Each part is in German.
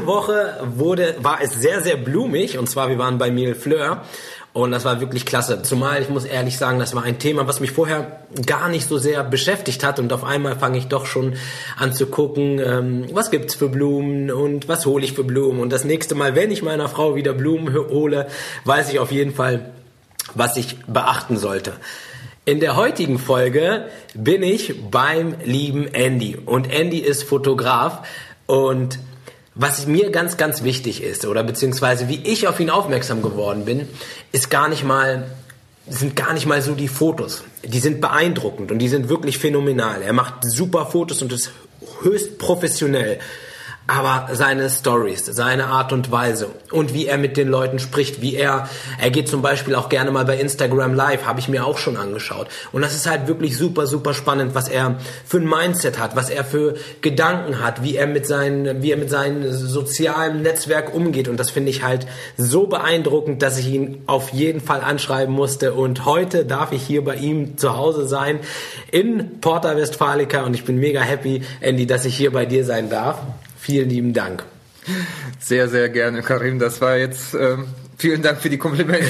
Letzte Woche wurde, war es sehr, sehr blumig. Und zwar, wir waren bei Mille Fleur. Und das war wirklich klasse. Zumal, ich muss ehrlich sagen, das war ein Thema, was mich vorher gar nicht so sehr beschäftigt hat. Und auf einmal fange ich doch schon an zu gucken, ähm, was gibt's für Blumen und was hole ich für Blumen. Und das nächste Mal, wenn ich meiner Frau wieder Blumen hole, weiß ich auf jeden Fall, was ich beachten sollte. In der heutigen Folge bin ich beim lieben Andy. Und Andy ist Fotograf und was mir ganz, ganz wichtig ist, oder beziehungsweise wie ich auf ihn aufmerksam geworden bin, ist gar nicht mal, sind gar nicht mal so die Fotos. Die sind beeindruckend und die sind wirklich phänomenal. Er macht super Fotos und ist höchst professionell aber seine Stories, seine Art und Weise und wie er mit den Leuten spricht, wie er, er geht zum Beispiel auch gerne mal bei Instagram Live, habe ich mir auch schon angeschaut. Und das ist halt wirklich super, super spannend, was er für ein Mindset hat, was er für Gedanken hat, wie er mit seinen, wie er mit seinem sozialen Netzwerk umgeht. Und das finde ich halt so beeindruckend, dass ich ihn auf jeden Fall anschreiben musste. Und heute darf ich hier bei ihm zu Hause sein in Porta Westfalica und ich bin mega happy, Andy, dass ich hier bei dir sein darf. Vielen lieben Dank. Sehr, sehr gerne, Karim. Das war jetzt. Ähm, vielen Dank für die Komplimente.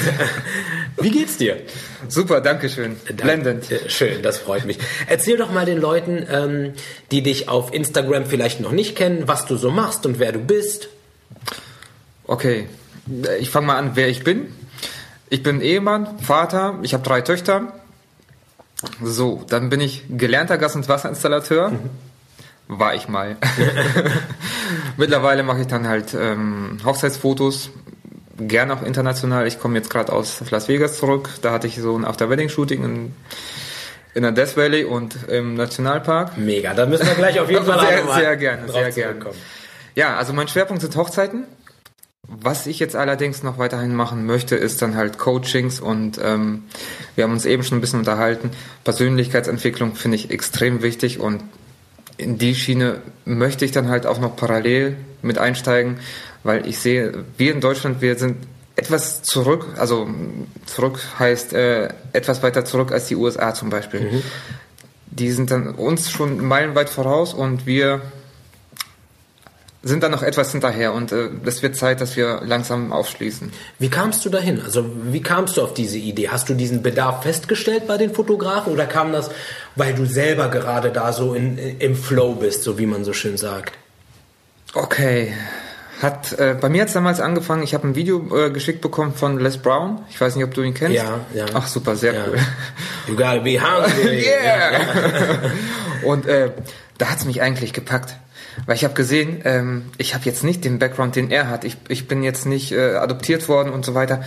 Wie geht's dir? Super, danke schön. Blendend. Äh, schön, das freut mich. Erzähl doch mal den Leuten, ähm, die dich auf Instagram vielleicht noch nicht kennen, was du so machst und wer du bist. Okay, ich fange mal an, wer ich bin. Ich bin Ehemann, Vater, ich habe drei Töchter. So, dann bin ich gelernter Gas- und Wasserinstallateur. Mhm war ich mal. Mittlerweile mache ich dann halt ähm, Hochzeitsfotos, gern auch international. Ich komme jetzt gerade aus Las Vegas zurück. Da hatte ich so ein After-Wedding-Shooting in, in der Death Valley und im Nationalpark. Mega, da müssen wir gleich auf jeden Fall sehr, sehr gerne, sehr gerne. Ja, also mein Schwerpunkt sind Hochzeiten. Was ich jetzt allerdings noch weiterhin machen möchte, ist dann halt Coachings und ähm, wir haben uns eben schon ein bisschen unterhalten. Persönlichkeitsentwicklung finde ich extrem wichtig und in die Schiene möchte ich dann halt auch noch parallel mit einsteigen, weil ich sehe, wir in Deutschland, wir sind etwas zurück, also zurück heißt äh, etwas weiter zurück als die USA zum Beispiel. Mhm. Die sind dann uns schon meilenweit voraus und wir sind dann noch etwas hinterher und äh, es wird Zeit, dass wir langsam aufschließen. Wie kamst du dahin? Also wie kamst du auf diese Idee? Hast du diesen Bedarf festgestellt bei den Fotografen oder kam das, weil du selber gerade da so in, im Flow bist, so wie man so schön sagt? Okay. Hat äh, bei mir hat es damals angefangen. Ich habe ein Video äh, geschickt bekommen von Les Brown. Ich weiß nicht, ob du ihn kennst. Ja, ja. Ach super, sehr ja. cool. You gotta be hungry. yeah. Und äh, da hat's mich eigentlich gepackt. Weil ich habe gesehen, ähm, ich habe jetzt nicht den Background, den er hat. Ich, ich bin jetzt nicht äh, adoptiert worden und so weiter.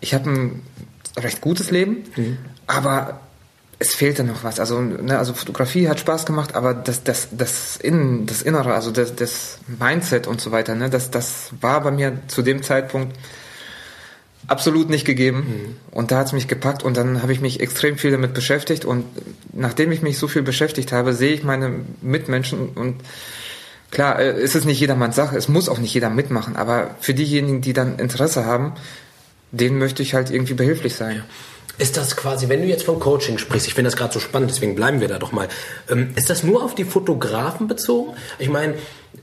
Ich habe ein recht gutes Leben, mhm. aber es fehlte noch was. Also, ne, also Fotografie hat Spaß gemacht, aber das, das, das, Innen, das Innere, also das, das Mindset und so weiter, ne, das, das war bei mir zu dem Zeitpunkt absolut nicht gegeben. Mhm. Und da hat es mich gepackt und dann habe ich mich extrem viel damit beschäftigt. Und nachdem ich mich so viel beschäftigt habe, sehe ich meine Mitmenschen und Klar, äh, es ist nicht jedermanns Sache, es muss auch nicht jeder mitmachen, aber für diejenigen, die dann Interesse haben, denen möchte ich halt irgendwie behilflich sein. Ist das quasi, wenn du jetzt vom Coaching sprichst, ich finde das gerade so spannend, deswegen bleiben wir da doch mal. Ähm, ist das nur auf die Fotografen bezogen? Ich meine,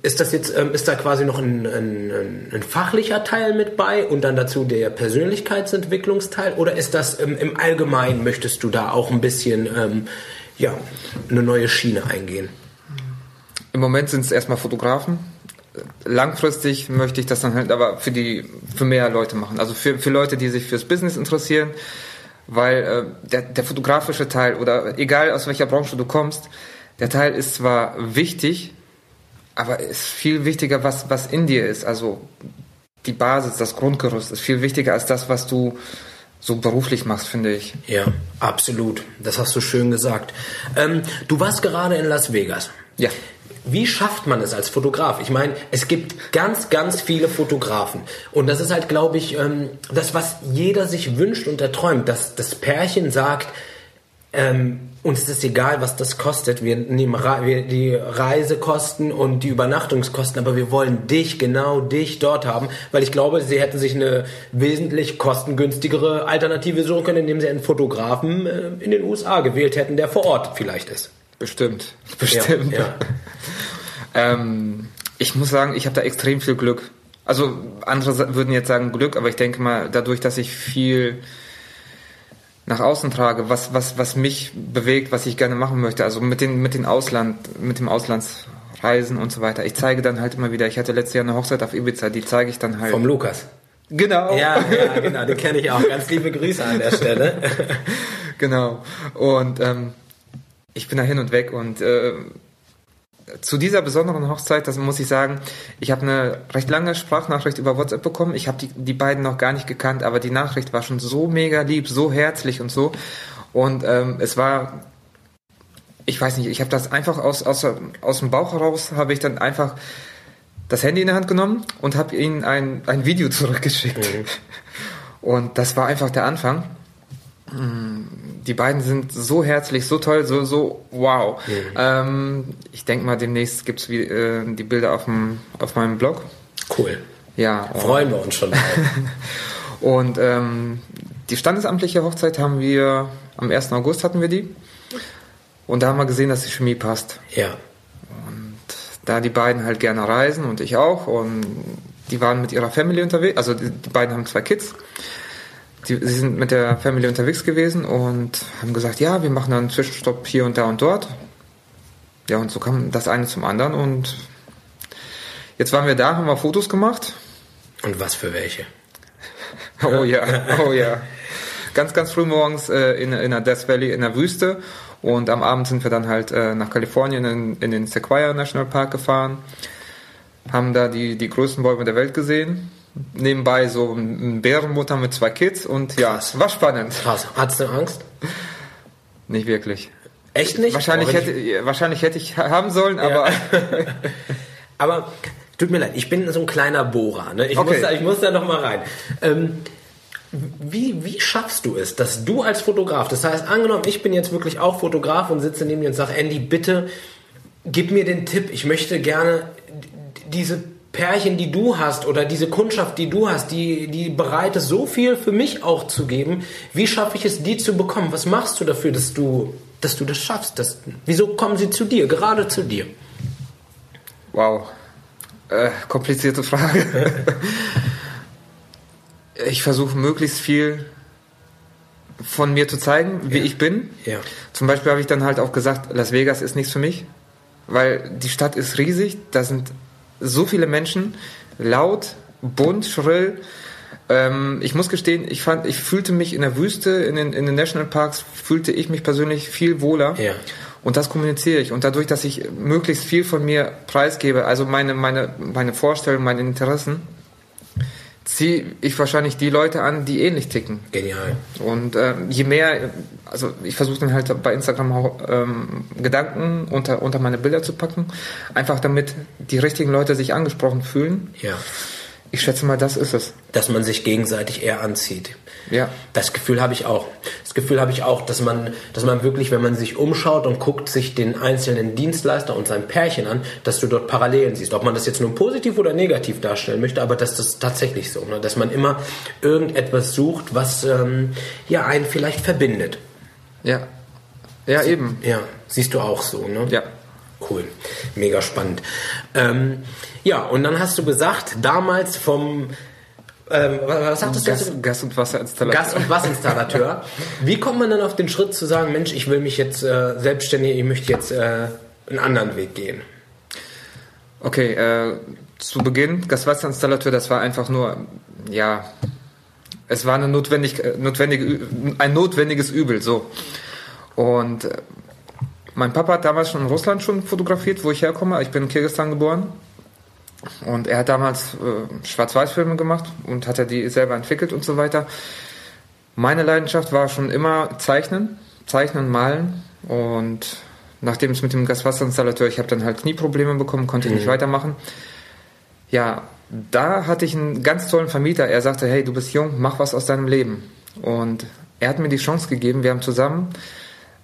ist das jetzt, ähm, ist da quasi noch ein, ein, ein, fachlicher Teil mit bei und dann dazu der Persönlichkeitsentwicklungsteil? Oder ist das ähm, im Allgemeinen, möchtest du da auch ein bisschen, ja, eine neue Schiene eingehen? Im Moment sind es erstmal Fotografen. Langfristig möchte ich das dann halt aber für die für mehr Leute machen. Also für, für Leute, die sich fürs Business interessieren, weil äh, der, der fotografische Teil oder egal aus welcher Branche du kommst, der Teil ist zwar wichtig, aber ist viel wichtiger, was, was in dir ist. Also die Basis, das Grundgerüst ist viel wichtiger als das, was du so beruflich machst, finde ich. Ja, absolut. Das hast du schön gesagt. Ähm, du warst gerade in Las Vegas. Ja. Wie schafft man es als Fotograf? Ich meine, es gibt ganz, ganz viele Fotografen. Und das ist halt, glaube ich, ähm, das, was jeder sich wünscht und erträumt, dass das Pärchen sagt, ähm, uns ist egal, was das kostet. Wir nehmen wir die Reisekosten und die Übernachtungskosten, aber wir wollen dich, genau dich dort haben, weil ich glaube, sie hätten sich eine wesentlich kostengünstigere Alternative suchen können, indem sie einen Fotografen äh, in den USA gewählt hätten, der vor Ort vielleicht ist. Bestimmt, bestimmt. Ja, ja. ähm, ich muss sagen, ich habe da extrem viel Glück. Also andere würden jetzt sagen Glück, aber ich denke mal, dadurch, dass ich viel nach außen trage, was, was, was mich bewegt, was ich gerne machen möchte, also mit den, mit den Ausland, mit dem Auslandsreisen und so weiter. Ich zeige dann halt immer wieder, ich hatte letztes Jahr eine Hochzeit auf Ibiza, die zeige ich dann halt. Vom Lukas. Genau. Ja, ja, genau, den kenne ich auch. Ganz liebe Grüße an der Stelle. genau. Und ähm, ich bin da hin und weg und äh, zu dieser besonderen Hochzeit, das muss ich sagen, ich habe eine recht lange Sprachnachricht über WhatsApp bekommen. Ich habe die, die beiden noch gar nicht gekannt, aber die Nachricht war schon so mega lieb, so herzlich und so. Und ähm, es war, ich weiß nicht, ich habe das einfach aus, aus, aus dem Bauch heraus, habe ich dann einfach das Handy in der Hand genommen und habe ihnen ein, ein Video zurückgeschickt. Mhm. Und das war einfach der Anfang. Die beiden sind so herzlich, so toll, so, so wow. Mhm. Ähm, ich denke mal, demnächst gibt's wie, äh, die Bilder auf, dem, auf meinem Blog. Cool. Ja. Freuen wir uns schon. und ähm, die standesamtliche Hochzeit haben wir, am 1. August hatten wir die. Und da haben wir gesehen, dass die Chemie passt. Ja. Und da die beiden halt gerne reisen und ich auch und die waren mit ihrer Family unterwegs, also die, die beiden haben zwei Kids die, sie sind mit der Family unterwegs gewesen und haben gesagt, ja, wir machen einen Zwischenstopp hier und da und dort. Ja, und so kam das eine zum anderen und jetzt waren wir da, haben wir Fotos gemacht. Und was für welche? oh ja, oh ja. Ganz, ganz früh morgens äh, in, in der Death Valley in der Wüste und am Abend sind wir dann halt äh, nach Kalifornien in, in den Sequoia National Park gefahren, haben da die, die größten Bäume der Welt gesehen nebenbei so eine Bärenmutter mit zwei Kids und ja, Krass. war spannend. Krass. Hattest du Angst? Nicht wirklich. Echt nicht? Wahrscheinlich hätte, wahrscheinlich hätte ich haben sollen, aber. Ja. aber tut mir leid, ich bin so ein kleiner Bohrer. Ne? Ich, okay. muss da, ich muss da noch mal rein. Ähm, wie, wie schaffst du es, dass du als Fotograf, das heißt, angenommen, ich bin jetzt wirklich auch Fotograf und sitze neben dir und sage, Andy, bitte gib mir den Tipp, ich möchte gerne diese Pärchen, die du hast oder diese Kundschaft, die du hast, die, die bereit ist, so viel für mich auch zu geben. Wie schaffe ich es, die zu bekommen? Was machst du dafür, dass du, dass du das schaffst? Dass, wieso kommen sie zu dir, gerade zu dir? Wow. Äh, komplizierte Frage. ich versuche möglichst viel von mir zu zeigen, wie ja. ich bin. Ja. Zum Beispiel habe ich dann halt auch gesagt, Las Vegas ist nichts für mich, weil die Stadt ist riesig, da sind so viele Menschen, laut, bunt, schrill. Ähm, ich muss gestehen, ich fand, ich fühlte mich in der Wüste, in den, in den Nationalparks, fühlte ich mich persönlich viel wohler. Ja. Und das kommuniziere ich. Und dadurch, dass ich möglichst viel von mir preisgebe, also meine, meine, meine Vorstellungen, meine Interessen, ziehe ich wahrscheinlich die Leute an, die ähnlich ticken. Genial. Und äh, je mehr, also ich versuche dann halt bei Instagram auch ähm, Gedanken unter, unter meine Bilder zu packen, einfach damit die richtigen Leute sich angesprochen fühlen. Ja. Ich schätze mal, das ist es. Dass man sich gegenseitig eher anzieht. Ja. Das Gefühl habe ich auch. Das Gefühl habe ich auch, dass man, dass man wirklich, wenn man sich umschaut und guckt sich den einzelnen Dienstleister und sein Pärchen an, dass du dort Parallelen siehst. Ob man das jetzt nur positiv oder negativ darstellen möchte, aber das ist tatsächlich so, ne? dass man immer irgendetwas sucht, was ähm, ja einen vielleicht verbindet. Ja. Ja, Sie, eben. Ja, siehst du auch so, ne? Ja. Cool. Mega spannend. Ähm, ja, und dann hast du gesagt, damals vom ähm, was sagtest Gas, du? Gas- und Wasserinstallateur. Gas- und Wasserinstallateur. Wie kommt man dann auf den Schritt zu sagen, Mensch, ich will mich jetzt äh, selbstständig, ich möchte jetzt äh, einen anderen Weg gehen? Okay, äh, zu Beginn, Gas-Wasserinstallateur, das war einfach nur, ja, es war eine notwendig, äh, notwendige, ein notwendiges Übel, so. Und äh, mein Papa hat damals schon in Russland schon fotografiert, wo ich herkomme. Ich bin in Kirgisistan geboren. Und er hat damals äh, Schwarz-Weiß-Filme gemacht und hat er die selber entwickelt und so weiter. Meine Leidenschaft war schon immer Zeichnen, Zeichnen, Malen. Und nachdem es mit dem Gaswasserinstallateur, ich habe dann halt Knieprobleme bekommen, konnte ich nicht mhm. weitermachen. Ja, da hatte ich einen ganz tollen Vermieter. Er sagte, hey, du bist jung, mach was aus deinem Leben. Und er hat mir die Chance gegeben. Wir haben zusammen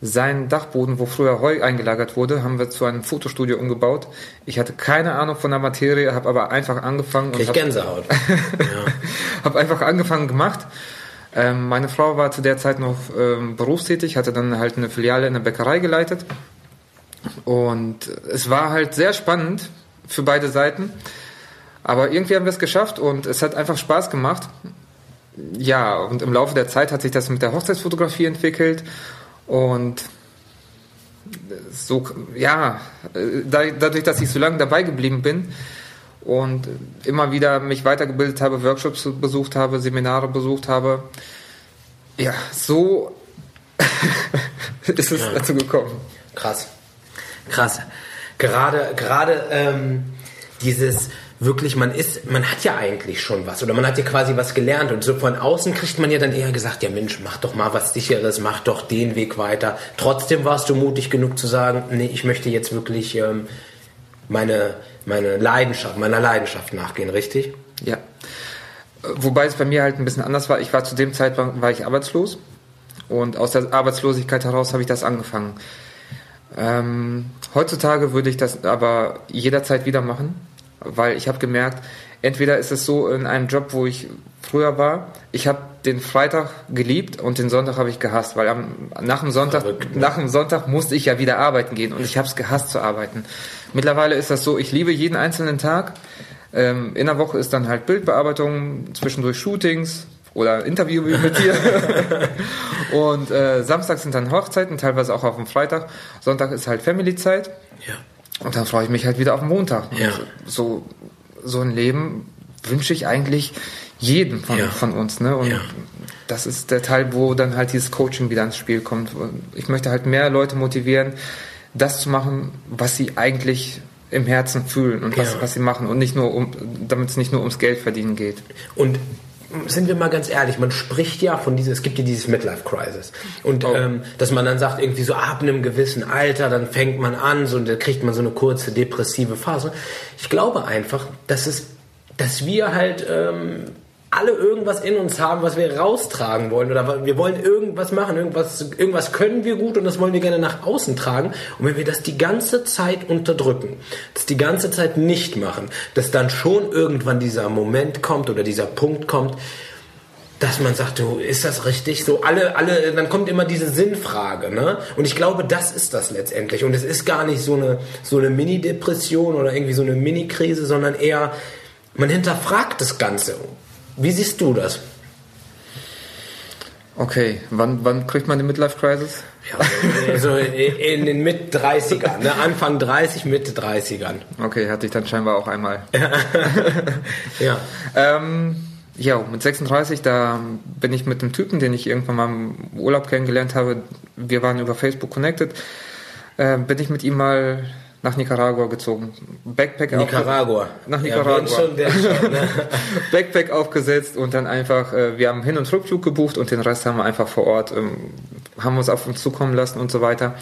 seinen Dachboden, wo früher Heu eingelagert wurde, haben wir zu einem Fotostudio umgebaut. Ich hatte keine Ahnung von der Materie, habe aber einfach angefangen. Ich Gänsehaut. ja. habe einfach angefangen gemacht. Ähm, meine Frau war zu der Zeit noch ähm, berufstätig, hatte dann halt eine Filiale in der Bäckerei geleitet. Und es war halt sehr spannend, für beide Seiten. Aber irgendwie haben wir es geschafft und es hat einfach Spaß gemacht. Ja, und im Laufe der Zeit hat sich das mit der Hochzeitsfotografie entwickelt und so, ja, dadurch, dass ich so lange dabei geblieben bin und immer wieder mich weitergebildet habe, Workshops besucht habe, Seminare besucht habe, ja, so ist es ja. dazu gekommen. Krass. Krass. Gerade, gerade ähm, dieses wirklich, man ist, man hat ja eigentlich schon was oder man hat ja quasi was gelernt und so von außen kriegt man ja dann eher gesagt, ja Mensch, mach doch mal was sicheres, mach doch den Weg weiter. Trotzdem warst du mutig genug zu sagen, nee, ich möchte jetzt wirklich ähm, meine, meine Leidenschaft, meiner Leidenschaft nachgehen, richtig? Ja. Wobei es bei mir halt ein bisschen anders war. Ich war zu dem Zeitpunkt war ich arbeitslos und aus der Arbeitslosigkeit heraus habe ich das angefangen. Ähm, heutzutage würde ich das aber jederzeit wieder machen, weil ich habe gemerkt, entweder ist es so in einem Job, wo ich früher war, ich habe den Freitag geliebt und den Sonntag habe ich gehasst, weil am, nach, dem Sonntag, ne? nach dem Sonntag musste ich ja wieder arbeiten gehen und ich habe es gehasst zu arbeiten. Mittlerweile ist das so, ich liebe jeden einzelnen Tag. Ähm, in der Woche ist dann halt Bildbearbeitung, zwischendurch Shootings, oder Interview mit dir. und äh, Samstag sind dann Hochzeiten, teilweise auch auf dem Freitag. Sonntag ist halt Family-Zeit. Ja. Und dann freue ich mich halt wieder auf den Montag. Ja. So, so ein Leben wünsche ich eigentlich jedem von, ja. von uns. Ne? Und ja. das ist der Teil, wo dann halt dieses Coaching wieder ins Spiel kommt. Ich möchte halt mehr Leute motivieren, das zu machen, was sie eigentlich im Herzen fühlen und was, was sie machen und nicht nur um, damit es nicht nur ums Geld verdienen geht. Und sind wir mal ganz ehrlich, man spricht ja von dieses, es gibt ja dieses Midlife Crisis. Und oh. ähm, dass man dann sagt, irgendwie so ab einem gewissen Alter, dann fängt man an, so, und dann kriegt man so eine kurze depressive Phase. Ich glaube einfach, dass es, dass wir halt ähm, alle irgendwas in uns haben, was wir raustragen wollen oder wir wollen irgendwas machen, irgendwas, irgendwas können wir gut und das wollen wir gerne nach außen tragen. Und wenn wir das die ganze Zeit unterdrücken, das die ganze Zeit nicht machen, dass dann schon irgendwann dieser Moment kommt oder dieser Punkt kommt, dass man sagt, du, ist das richtig? So alle, alle, dann kommt immer diese Sinnfrage, ne? Und ich glaube, das ist das letztendlich. Und es ist gar nicht so eine, so eine Mini-Depression oder irgendwie so eine Mini-Krise, sondern eher, man hinterfragt das Ganze. Wie siehst du das? Okay, wann, wann kriegt man die Midlife Crisis? Ja, so in, in den Mit 30ern, ne? Anfang 30, Mitte 30ern. Okay, hatte ich dann scheinbar auch einmal. ja. Ähm, ja, mit 36, da bin ich mit einem Typen, den ich irgendwann mal im Urlaub kennengelernt habe, wir waren über Facebook connected, äh, bin ich mit ihm mal nach Nicaragua gezogen. Backpack Nicaragua. Auf, nach Nicaragua. Ja, schon, schon, ne? Backpack aufgesetzt und dann einfach, äh, wir haben Hin- und Rückflug gebucht und den Rest haben wir einfach vor Ort, ähm, haben uns auf uns zukommen lassen und so weiter.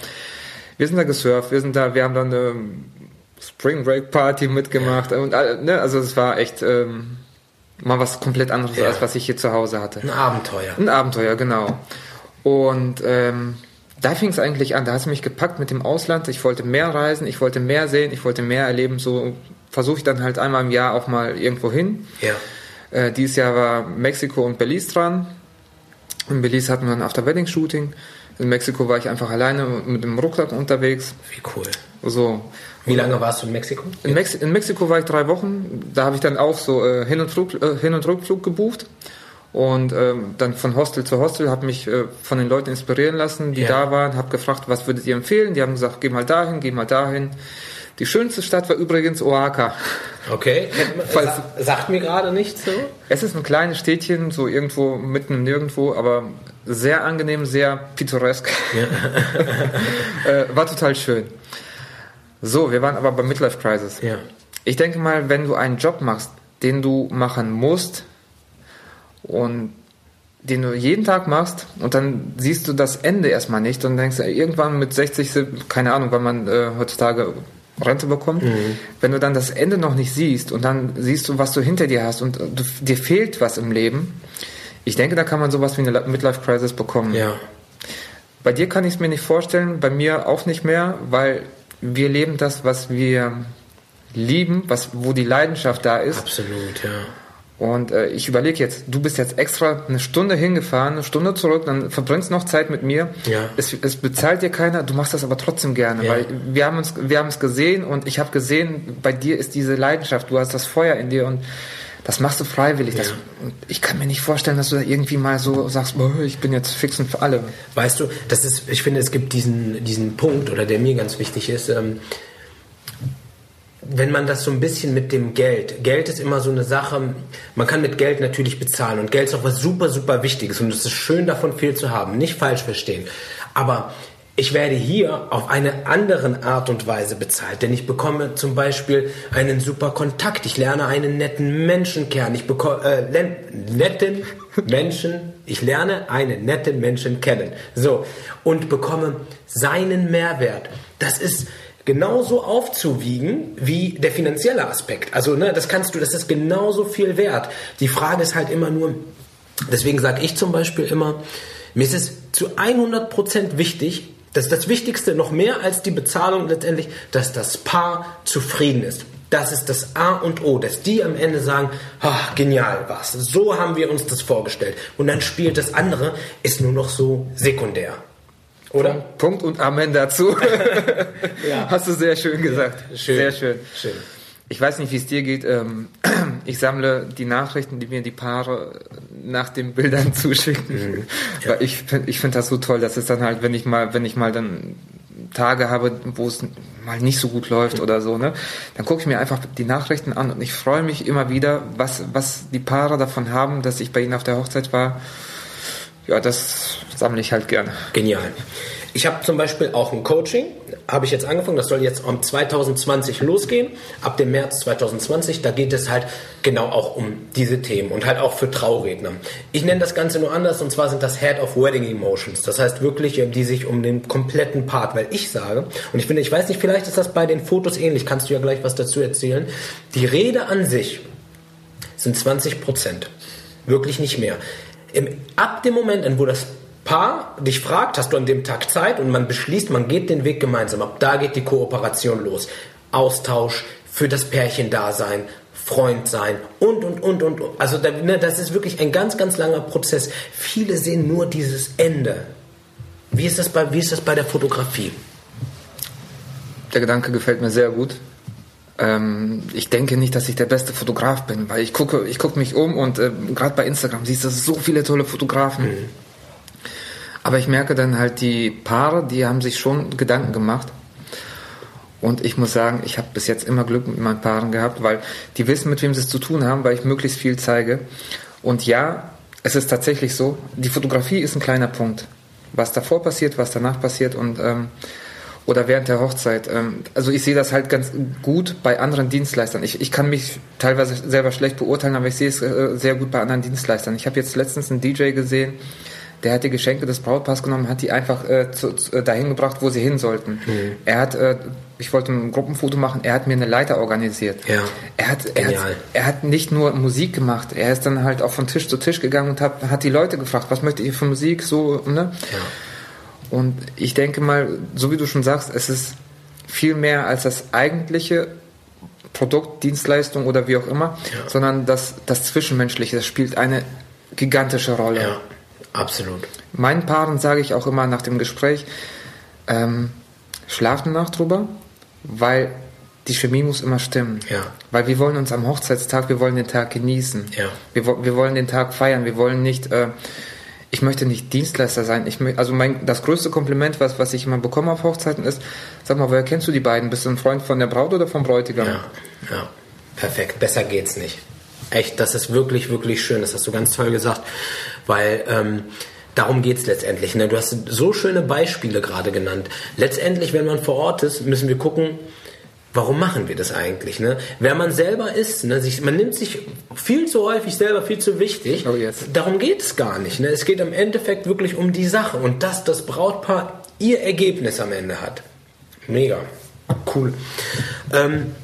Wir sind da gesurft, wir sind da, wir haben dann eine Spring Break Party mitgemacht ja. und ne, also es war echt ähm, mal was komplett anderes ja. als was ich hier zu Hause hatte. Ein Abenteuer. Ein Abenteuer, genau. Und ähm, da fing es eigentlich an. Da hat es mich gepackt mit dem Ausland. Ich wollte mehr reisen, ich wollte mehr sehen, ich wollte mehr erleben. So versuche ich dann halt einmal im Jahr auch mal irgendwo hin. Ja. Äh, dieses Jahr war Mexiko und Belize dran. In Belize hatten wir ein After-Wedding-Shooting. In Mexiko war ich einfach alleine mit dem Rucksack unterwegs. Wie cool. So. Wie lange warst du in Mexiko? In, Mex in Mexiko war ich drei Wochen. Da habe ich dann auch so äh, Hin- und, Flug, äh, Hin und Rückflug gebucht und ähm, dann von Hostel zu Hostel habe mich äh, von den Leuten inspirieren lassen, die ja. da waren, habe gefragt, was würdet ihr empfehlen? Die haben gesagt, geh mal dahin, geh mal dahin. Die schönste Stadt war übrigens Oaxaca. Okay, Falls, sagt mir gerade nichts so. Es ist ein kleines Städtchen, so irgendwo mitten im Nirgendwo, aber sehr angenehm, sehr pittoresk. Ja. äh, war total schön. So, wir waren aber bei Midlife Crisis. Ja. Ich denke mal, wenn du einen Job machst, den du machen musst, und den du jeden Tag machst und dann siehst du das Ende erstmal nicht und denkst, irgendwann mit 60, keine Ahnung, wann man äh, heutzutage Rente bekommt, mhm. wenn du dann das Ende noch nicht siehst und dann siehst du, was du hinter dir hast und du, dir fehlt was im Leben, ich denke, da kann man sowas wie eine Midlife Crisis bekommen. Ja. Bei dir kann ich es mir nicht vorstellen, bei mir auch nicht mehr, weil wir leben das, was wir lieben, was, wo die Leidenschaft da ist. Absolut, ja. Und äh, ich überlege jetzt, du bist jetzt extra eine Stunde hingefahren, eine Stunde zurück, dann verbringst noch Zeit mit mir. Ja. Es, es bezahlt dir keiner, du machst das aber trotzdem gerne, Ja. weil wir haben uns, wir haben es gesehen und ich habe gesehen, bei dir ist diese Leidenschaft, du hast das Feuer in dir und das machst du freiwillig. Das, Ja. und ich kann mir nicht vorstellen, dass du da irgendwie mal so sagst, boah, ich bin jetzt fix und für alle. Weißt du, das ist, ich finde, es gibt diesen, diesen Punkt, oder der mir ganz wichtig ist, ähm, wenn man das so ein bisschen mit dem Geld, Geld ist immer so eine Sache, man kann mit Geld natürlich bezahlen und Geld ist auch was super, super Wichtiges und es ist schön davon viel zu haben, nicht falsch verstehen. Aber ich werde hier auf eine andere Art und Weise bezahlt, denn ich bekomme zum Beispiel einen super Kontakt, ich lerne einen netten Menschen kennen, ich bekomme äh, netten Menschen, ich lerne einen netten Menschen kennen, so. Und bekomme seinen Mehrwert. Das ist genauso aufzuwiegen wie der finanzielle Aspekt. Also ne, das kannst du, das ist genauso viel wert. Die Frage ist halt immer nur, deswegen sage ich zum Beispiel immer, mir ist es zu 100% wichtig, das ist das Wichtigste, noch mehr als die Bezahlung letztendlich, dass das Paar zufrieden ist. Das ist das A und O, dass die am Ende sagen, ah, genial was, so haben wir uns das vorgestellt. Und dann spielt das andere, ist nur noch so sekundär. Oder? Punkt und Amen dazu. Ja. Hast du sehr schön gesagt. Schön. Sehr schön. Schön. Ich weiß nicht, wie es dir geht. Ähm, Ich sammle die Nachrichten, die mir die Paare nach den Bildern zuschicken. Weil ich finde ich find das so toll. Das ist dann halt, wenn ich mal, wenn ich mal dann Tage habe, wo es mal nicht so gut läuft oder so, ne, dann gucke ich mir einfach die Nachrichten an und ich freue mich immer wieder, was, was die Paare davon haben, dass ich bei ihnen auf der Hochzeit war. Ja, das sammle ich halt gerne. Genial. Ich habe zum Beispiel auch ein Coaching, habe ich jetzt angefangen, das soll jetzt um 2020 losgehen, ab dem März 2020, da geht es halt genau auch um diese Themen und halt auch für Trauredner. Ich nenne das Ganze nur anders und zwar sind das Head of Wedding Emotions, das heißt wirklich, die sich um den kompletten Part, weil ich sage, und ich finde, ich weiß nicht, vielleicht ist das bei den Fotos ähnlich, kannst du ja gleich was dazu erzählen, die Rede an sich sind 20 Prozent, wirklich nicht mehr. Im, ab dem Moment, an wo das Paar dich fragt, hast du an dem Tag Zeit und man beschließt, man geht den Weg gemeinsam. Ab da geht die Kooperation los. Austausch, für das Pärchen da sein, Freund sein und, und, und, und. Also ne, das ist wirklich ein ganz, ganz langer Prozess. Viele sehen nur dieses Ende. Wie ist das bei, wie ist das bei der Fotografie? Der Gedanke gefällt mir sehr gut. Ähm, ich denke nicht, dass ich der beste Fotograf bin, weil ich gucke, ich gucke mich um und äh, gerade bei Instagram siehst du so viele tolle Fotografen. Aber ich merke dann halt, die Paare, die haben sich schon Gedanken gemacht. Und ich muss sagen, ich habe bis jetzt immer Glück mit meinen Paaren gehabt, weil die wissen, mit wem sie es zu tun haben, weil ich möglichst viel zeige. Und ja, es ist tatsächlich so, die Fotografie ist ein kleiner Punkt. Was davor passiert, was danach passiert und ähm, oder während der Hochzeit. Ähm, also ich sehe das halt ganz gut bei anderen Dienstleistern. Ich, ich kann mich teilweise selber schlecht beurteilen, aber ich sehe es äh, sehr gut bei anderen Dienstleistern. Ich habe jetzt letztens einen DJ gesehen, der hat die Geschenke des Brautpaars genommen, hat die einfach äh, zu, zu, dahin gebracht, wo sie hin sollten. Er hat, äh, ich wollte ein Gruppenfoto machen, er hat mir eine Leiter organisiert. Ja. Er hat, er, hat, er hat nicht nur Musik gemacht, er ist dann halt auch von Tisch zu Tisch gegangen und hat, hat die Leute gefragt, was möchtet ihr für Musik, so, ne? Ja. Und ich denke mal, so wie du schon sagst, es ist viel mehr als das eigentliche Produkt, Dienstleistung oder wie auch immer, Ja. sondern das, das Zwischenmenschliche, das spielt eine gigantische Rolle. Ja, absolut. Meinen Paaren sage ich auch immer nach dem Gespräch, ähm, schlaft eine Nacht drüber, weil die Chemie muss immer stimmen. Ja. Weil wir wollen uns am Hochzeitstag, wir wollen den Tag genießen. Ja. Wir, wir wollen den Tag feiern. Wir wollen nicht, äh, ich möchte nicht Dienstleister sein. Ich mö- also mein, das größte Kompliment, was, was ich immer bekomme auf Hochzeiten ist, sag mal, woher kennst du die beiden? Bist du ein Freund von der Braut oder vom Bräutigam? Ja, ja, perfekt. Besser geht's nicht. Echt, das ist wirklich, wirklich schön. Das hast du ganz toll gesagt, weil ähm, darum geht's letztendlich. Ne? Du hast so schöne Beispiele gerade genannt. Letztendlich, wenn man vor Ort ist, müssen wir gucken, warum machen wir das eigentlich? Ne? Wer man selber ist, ne? sich, man nimmt sich viel zu häufig selber viel zu wichtig. Oh, yes. Darum geht es gar nicht. Ne? Es geht im Endeffekt wirklich um die Sache und dass das Brautpaar ihr Ergebnis am Ende hat. Mega. Cool. Ähm,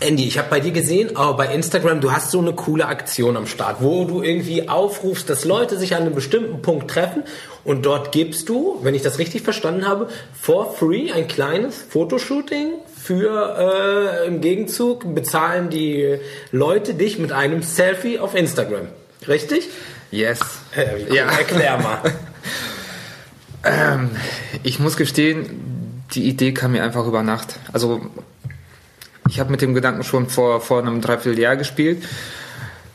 Andy, ich habe bei dir gesehen, aber bei Instagram, du hast so eine coole Aktion am Start, wo du irgendwie aufrufst, dass Leute sich an einem bestimmten Punkt treffen und dort gibst du, wenn ich das richtig verstanden habe, for free ein kleines Fotoshooting für äh, im Gegenzug bezahlen die Leute dich mit einem Selfie auf Instagram. Richtig? Yes. Äh, ja. Erklär mal. ähm, ich muss gestehen, die Idee kam mir einfach über Nacht. Also ich habe mit dem Gedanken schon vor, vor einem Dreivierteljahr gespielt,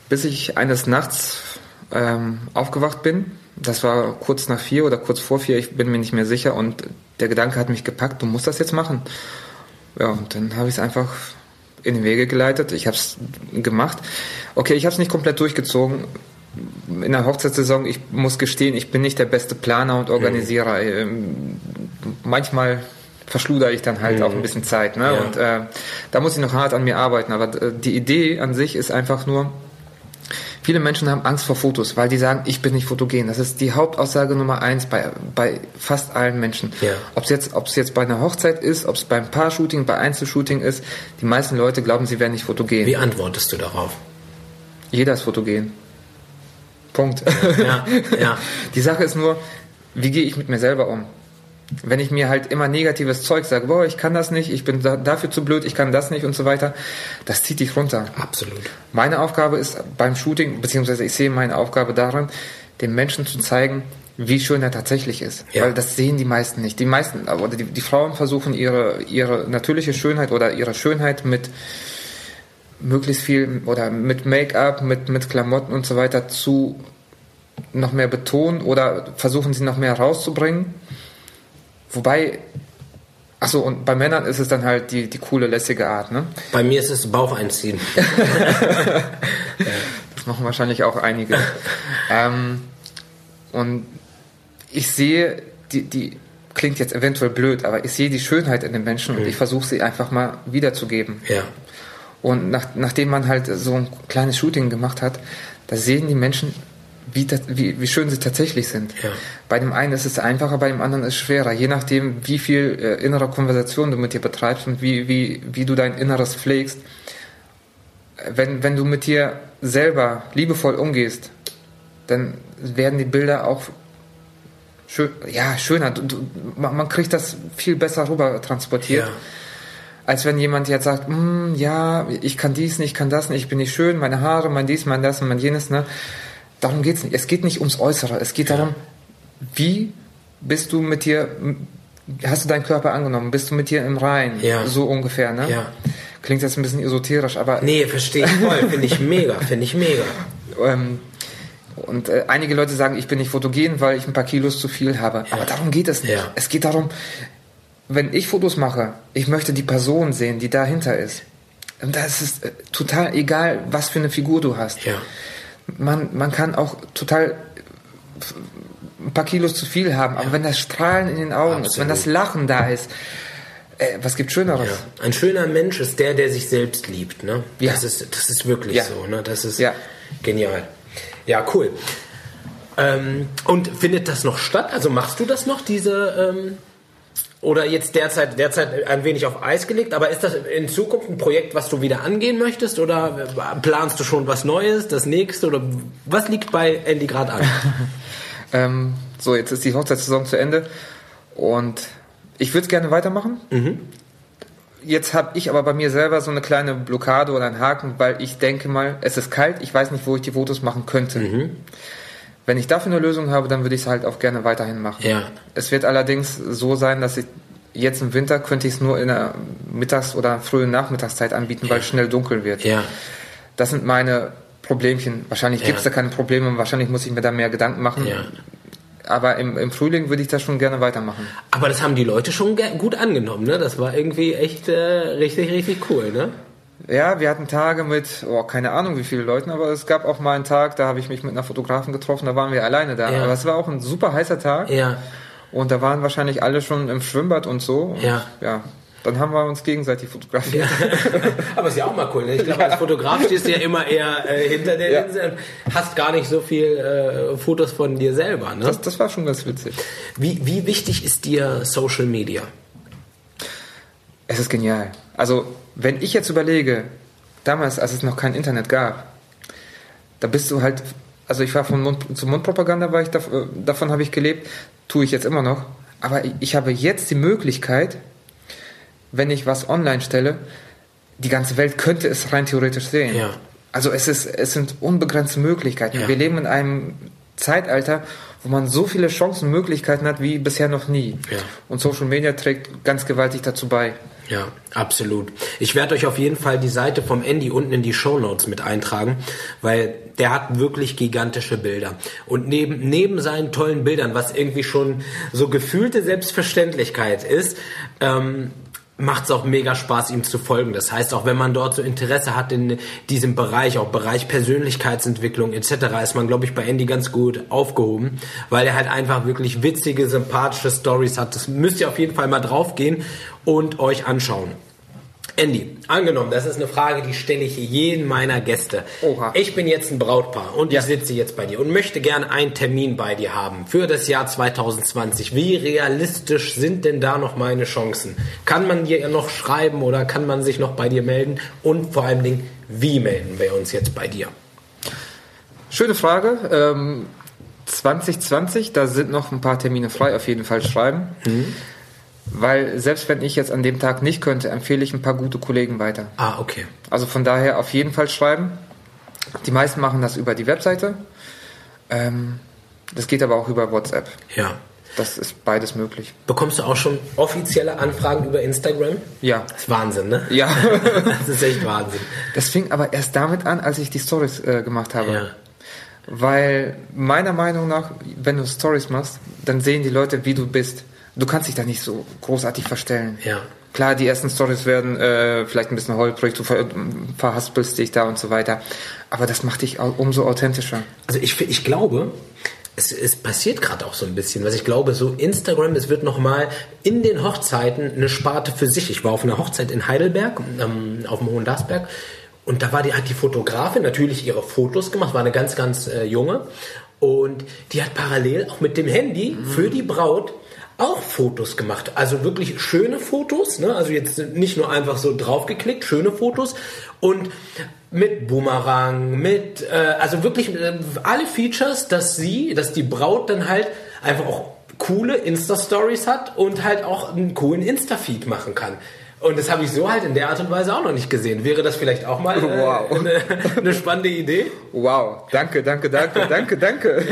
bis ich eines Nachts ähm, aufgewacht bin. Das war kurz nach vier oder kurz vor vier, ich bin mir nicht mehr sicher. Und der Gedanke hat mich gepackt, du musst das jetzt machen. Ja, und dann habe ich es einfach in den Wege geleitet. Ich habe es gemacht. Okay, ich habe es nicht komplett durchgezogen. In der Hochzeitssaison, ich muss gestehen, ich bin nicht der beste Planer und Organisierer. Mhm. Manchmal verschluder ich dann halt mhm. auch ein bisschen Zeit. Ne? Ja. Und äh, da muss ich noch hart an mir arbeiten. Aber äh, die Idee an sich ist einfach nur, Viele Menschen haben Angst vor Fotos, weil die sagen, ich bin nicht fotogen. Das ist die Hauptaussage Nummer eins bei, bei fast allen Menschen. Ja. Ob es jetzt, jetzt bei einer Hochzeit ist, ob es beim Paar-Shooting, bei Einzelshooting ist, die meisten Leute glauben, sie wären nicht fotogen. Wie antwortest du darauf? Jeder ist fotogen. Punkt. Ja, ja. Die Sache ist nur, wie gehe ich mit mir selber um? Wenn ich mir halt immer negatives Zeug sage, boah, ich kann das nicht, ich bin da, dafür zu blöd, ich kann das nicht und so weiter, das zieht dich runter. Absolut. Meine Aufgabe ist beim Shooting, beziehungsweise ich sehe meine Aufgabe darin, den Menschen zu zeigen, wie schön er tatsächlich ist. Ja. Weil das sehen die meisten nicht. Die meisten, oder die, die Frauen versuchen ihre, ihre natürliche Schönheit oder ihre Schönheit mit möglichst viel oder mit Make-up, mit, mit Klamotten und so weiter zu noch mehr betonen oder versuchen sie noch mehr rauszubringen Wobei, achso, und bei Männern ist es dann halt die, die coole, lässige Art, ne? Bei mir ist es Bauch einziehen. das machen wahrscheinlich auch einige. ähm, und ich sehe, die, die klingt jetzt eventuell blöd, aber ich sehe die Schönheit in den Menschen mhm. und ich versuche sie einfach mal wiederzugeben. Ja. Und nach, nachdem man halt so ein kleines Shooting gemacht hat, da sehen die Menschen wie, wie, wie schön sie tatsächlich sind. Ja. Bei dem einen ist es einfacher, bei dem anderen ist es schwerer, je nachdem, wie viel äh, innere Konversation du mit dir betreibst und wie, wie, wie du dein Inneres pflegst. Wenn, wenn du mit dir selber liebevoll umgehst, dann werden die Bilder auch schön, ja, schöner. Du, du, man kriegt das viel besser rüber transportiert. Ja. Als wenn jemand jetzt sagt, mm, ja, ich kann dies nicht, ich kann das nicht, ich bin nicht schön, meine Haare, mein dies, mein das und mein jenes, ne? Darum geht es nicht. Es geht nicht ums Äußere. Es geht darum, wie bist du mit dir, hast du deinen Körper angenommen? Bist du mit dir im Rein? Ja. So ungefähr, ne? Ja. Klingt jetzt ein bisschen esoterisch, aber. Nee, verstehe ich voll. Finde ich mega. Finde ich mega. Ähm, und äh, einige Leute sagen, ich bin nicht fotogen, weil ich ein paar Kilos zu viel habe. Ja. Aber darum geht es nicht. Ja. Es geht darum, wenn ich Fotos mache, ich möchte die Person sehen, die dahinter ist. Und da ist es äh, total egal, was für eine Figur du hast. Ja man, man kann auch total ein paar Kilos zu viel haben, aber ja. wenn das Strahlen in den Augen Absolut. ist, wenn das Lachen da ist, äh, was gibt Schöneres? Ja. Ein schöner Mensch ist der, der sich selbst liebt. Ne? Ja. Das, ist, das ist wirklich ja. so. Ne? Das ist ja. genial. Ja, cool. Ähm, und findet das noch statt? Also machst du das noch, diese ähm, oder jetzt derzeit, derzeit ein wenig auf Eis gelegt, aber ist das in Zukunft ein Projekt, was du wieder angehen möchtest oder planst du schon was Neues, das nächste oder was liegt bei Andy gerade an? ähm, so, jetzt ist die Hochzeitssaison zu Ende und ich würde es gerne weitermachen. Mhm. Jetzt habe ich aber bei mir selber so eine kleine Blockade oder einen Haken, weil ich denke mal, es ist kalt, ich weiß nicht, wo ich die Fotos machen könnte. Mhm. Wenn ich dafür eine Lösung habe, dann würde ich es halt auch gerne weiterhin machen. Ja. Es wird allerdings so sein, dass ich jetzt im Winter könnte ich es nur in der Mittags- oder frühen Nachmittagszeit anbieten, ja. weil es schnell dunkel wird. Ja. Das sind meine Problemchen. Wahrscheinlich ja. gibt es da keine Probleme, wahrscheinlich muss ich mir da mehr Gedanken machen. Ja. Aber im, im Frühling würde ich das schon gerne weitermachen. Aber das haben die Leute schon gut angenommen, ne? Das war irgendwie echt äh, richtig, richtig cool, ne? Ja, wir hatten Tage mit, oh, keine Ahnung wie viele Leuten, aber es gab auch mal einen Tag, da habe ich mich mit einer Fotografin getroffen, da waren wir alleine da. Ja. Aber es war auch ein super heißer Tag. Ja. Und da waren wahrscheinlich alle schon im Schwimmbad und so. Und ja. Ja. Dann haben wir uns gegenseitig fotografiert. Ja. Aber ist ja auch mal cool. Ne? Ich glaube, als Fotograf stehst du ja immer eher äh, hinter der ja. Linse und hast gar nicht so viel äh, Fotos von dir selber. Ne? Das, das war schon ganz witzig. Wie, wie wichtig ist dir Social Media? Es ist genial. Also, wenn ich jetzt überlege, damals, als es noch kein Internet gab, da bist du halt, also ich war von Mund zu Mundpropaganda, war ich da, äh, davon habe ich gelebt, tue ich jetzt immer noch. Aber ich habe jetzt die Möglichkeit, wenn ich was online stelle, die ganze Welt könnte es rein theoretisch sehen. Ja. Also es ist, es sind unbegrenzte Möglichkeiten. Ja. Wir leben in einem Zeitalter, wo man so viele Chancen und Möglichkeiten hat wie bisher noch nie. Ja. Und Social Media trägt ganz gewaltig dazu bei. Ja, absolut. Ich werde euch auf jeden Fall die Seite vom Andy unten in die Show Notes mit eintragen, weil der hat wirklich gigantische Bilder. Und neben, neben seinen tollen Bildern, was irgendwie schon so gefühlte Selbstverständlichkeit ist, ähm, macht es auch mega Spaß, ihm zu folgen. Das heißt, auch wenn man dort so Interesse hat in diesem Bereich, auch Bereich Persönlichkeitsentwicklung etc., ist man, glaube ich, bei Andy ganz gut aufgehoben, weil er halt einfach wirklich witzige, sympathische Stories hat. Das müsst ihr auf jeden Fall mal draufgehen und euch anschauen. Andy, angenommen, das ist eine Frage, die stelle ich jeden meiner Gäste. Oha. Ich bin jetzt ein Brautpaar und Ja. ich sitze jetzt bei dir und möchte gerne einen Termin bei dir haben für das Jahr 2020. Wie realistisch sind denn da noch meine Chancen? Kann man dir noch schreiben oder kann man sich noch bei dir melden? Und vor allem Dingen, wie melden wir uns jetzt bei dir? Schöne Frage. Ähm, 2020, da sind noch ein paar Termine frei, auf jeden Fall schreiben. Weil selbst wenn ich jetzt an dem Tag nicht könnte, empfehle ich ein paar gute Kollegen weiter. Ah, okay. Also von daher auf jeden Fall schreiben. Die meisten machen das über die Webseite. Ähm, das geht aber auch über WhatsApp. Ja. Das ist beides möglich. Bekommst du auch schon offizielle Anfragen über Instagram? Ja. Das ist Wahnsinn, ne? Ja. Das ist echt Wahnsinn. Das fing aber erst damit an, als ich die Stories äh, gemacht habe. Ja. Weil meiner Meinung nach, wenn du Stories machst, dann sehen die Leute, wie du bist. Du kannst dich da nicht so großartig verstellen. Ja. Klar, die ersten Stories werden äh, vielleicht ein bisschen holprig, du ver verhaspelst dich da und so weiter. Aber das macht dich umso authentischer. Also ich, ich glaube, es, es passiert gerade auch so ein bisschen, was ich glaube, so Instagram, es wird nochmal in den Hochzeiten eine Sparte für sich. Ich war auf einer Hochzeit in Heidelberg, ähm, auf dem Hohen Dasberg, und da war die, hat die Fotografin natürlich ihre Fotos gemacht, war eine ganz, ganz äh, junge, und die hat parallel auch mit dem Handy für die Braut auch Fotos gemacht. Also wirklich schöne Fotos, ne? also jetzt nicht nur einfach so draufgeklickt, schöne Fotos und mit Boomerang, mit, äh, also wirklich äh, alle Features, dass sie, dass die Braut dann halt einfach auch coole Insta-Stories hat und halt auch einen coolen Insta-Feed machen kann. Und das habe ich so halt in der Art und Weise auch noch nicht gesehen. Wäre das vielleicht auch mal äh, Wow. eine, eine spannende Idee? Wow, danke, danke, danke, danke, danke.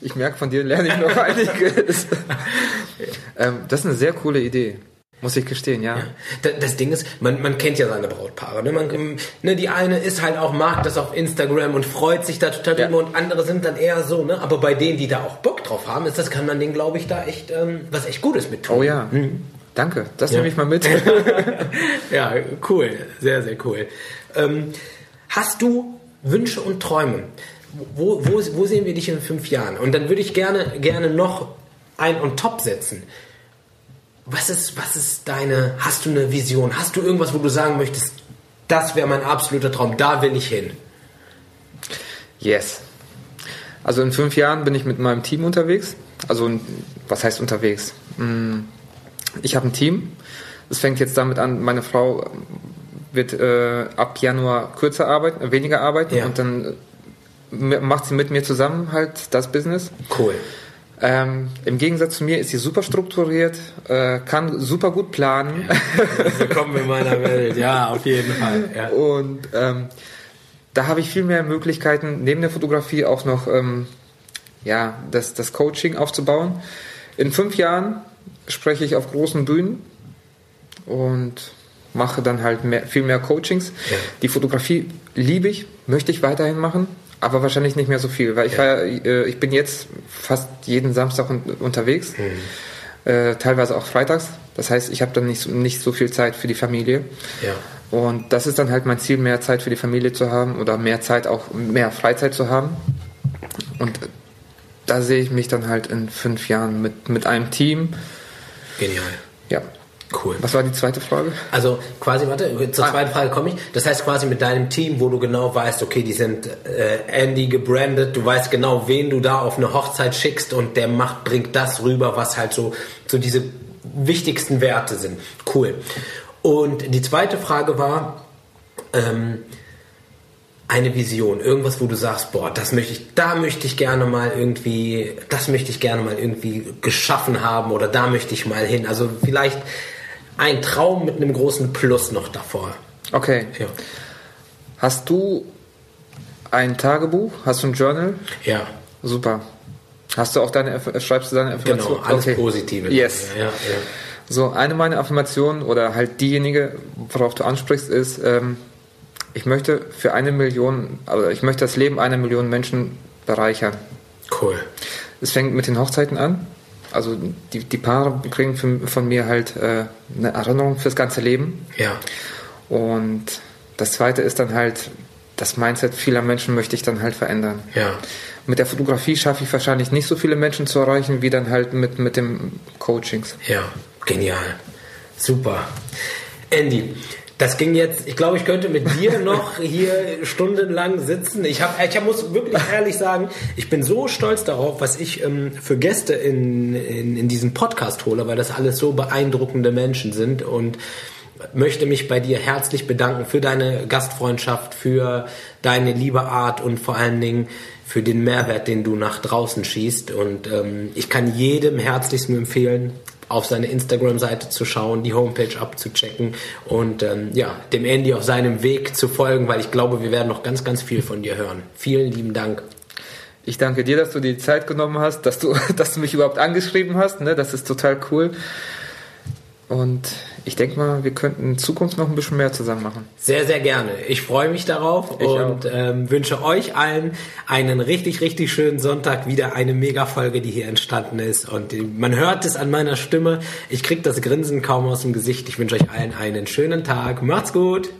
Ich merke, von dir lerne ich noch einiges. ähm, das ist eine sehr coole Idee, muss ich gestehen, ja. Da- Das Ding ist, man, man kennt ja seine Brautpaare. Ne? Man, ne, die eine ist halt auch, mag das auf Instagram und freut sich da total Ja. drüber und andere sind dann eher so. Ne? Aber bei denen, die da auch Bock drauf haben, ist das, kann man denen, glaube ich, da echt ähm, was echt Gutes mit tun. Oh ja, danke, das nehme ich mal mit. Ja, cool. Sehr, sehr cool. Ähm, hast du Wünsche und Träume? Wo, wo, wo sehen wir dich in fünf Jahren? Und dann würde ich gerne, gerne noch ein on top setzen. Was ist, was ist deine, hast du eine Vision? Hast du irgendwas, wo du sagen möchtest, das wäre mein absoluter Traum, da will ich hin? Yes. Also in fünf Jahren bin ich mit meinem Team unterwegs. Also was heißt unterwegs? Mm, Ich habe ein Team. Es fängt jetzt damit an, meine Frau wird äh, ab Januar kürzer arbeiten, äh, weniger arbeiten Ja. und dann macht sie mit mir zusammen halt das Business. Cool. Ähm, Im Gegensatz zu mir ist sie super strukturiert, äh, kann super gut planen Willkommen in meiner Welt. Ja, auf jeden Fall. Ja. und ähm, da habe ich viel mehr Möglichkeiten, neben der Fotografie auch noch ähm, ja, das, das Coaching aufzubauen. In fünf Jahren spreche ich auf großen Bühnen und mache dann halt mehr, viel mehr Coachings. Ja. Die Fotografie liebe ich, möchte ich weiterhin machen, aber wahrscheinlich nicht mehr so viel, weil ich, war, äh, ich bin jetzt fast jeden Samstag un unterwegs, äh, teilweise auch freitags. Das heißt, ich habe dann nicht, so- nicht so viel Zeit für die Familie. ja. Und das ist dann halt mein Ziel, mehr Zeit für die Familie zu haben oder mehr Zeit auch, mehr Freizeit zu haben. Und da sehe ich mich dann halt in fünf Jahren mit, mit einem Team. Genial. Ja. Cool. Was war die zweite Frage? Also quasi, warte, zur Ah. zweiten Frage komme ich. Das heißt quasi mit deinem Team, wo du genau weißt, okay, die sind äh, Andy gebrandet, du weißt genau, wen du da auf eine Hochzeit schickst und der macht, bringt das rüber, was halt so, so diese wichtigsten Werte sind. Cool. Und die zweite Frage war, ähm, eine Vision, irgendwas, wo du sagst, boah, das möchte ich, da möchte ich gerne mal irgendwie, das möchte ich gerne mal irgendwie geschaffen haben oder da möchte ich mal hin. Also vielleicht ein Traum mit einem großen Plus noch davor. Okay. Ja. Hast du ein Tagebuch? Hast du ein Journal? Ja, Super. Hast du auch deine, schreibst du deine Affirmation? genau, alles okay. Positive. Yes. Ja, ja. So, eine meiner Affirmationen oder halt diejenige, worauf du ansprichst, ist, ähm, ich möchte für eine Million, also ich möchte das Leben einer Million Menschen bereichern. Cool. Es fängt mit den Hochzeiten an. Also die, die Paare kriegen von, von mir halt äh, eine Erinnerung fürs ganze Leben. Ja, Und das zweite ist dann halt, das Mindset vieler Menschen möchte ich dann halt verändern. ja. Mit der Fotografie schaffe ich wahrscheinlich nicht so viele Menschen zu erreichen, wie dann halt mit, mit dem Coachings. Ja, genial. Super. Andy, das ging jetzt, ich glaube, ich könnte mit dir noch hier stundenlang sitzen. Ich, hab, ich muss wirklich ehrlich sagen, ich bin so stolz darauf, was ich ähm, für Gäste in, in, in diesen Podcast hole, weil das alles so beeindruckende Menschen sind und möchte mich bei dir herzlich bedanken für deine Gastfreundschaft, für deine liebe Art und vor allen Dingen für den Mehrwert, den du nach draußen schießt. Und ähm, ich kann jedem herzlichst empfehlen, auf seine Instagram-Seite zu schauen, die Homepage abzuchecken und ähm, ja, dem Andy auf seinem Weg zu folgen, weil ich glaube, wir werden noch ganz, ganz viel von dir hören. Vielen lieben Dank. Ich danke dir, dass du dir die Zeit genommen hast, dass du, dass du mich überhaupt angeschrieben hast. Ne? Das ist total cool. Und ich denke mal, wir könnten in Zukunft noch ein bisschen mehr zusammen machen. Sehr, sehr gerne. Ich freue mich darauf Ich und ähm, wünsche euch allen einen richtig, richtig schönen Sonntag. Wieder eine Mega-Folge, die hier entstanden ist. Und man hört es an meiner Stimme. Ich kriege das Grinsen kaum aus dem Gesicht. Ich wünsche euch allen einen schönen Tag. Macht's gut.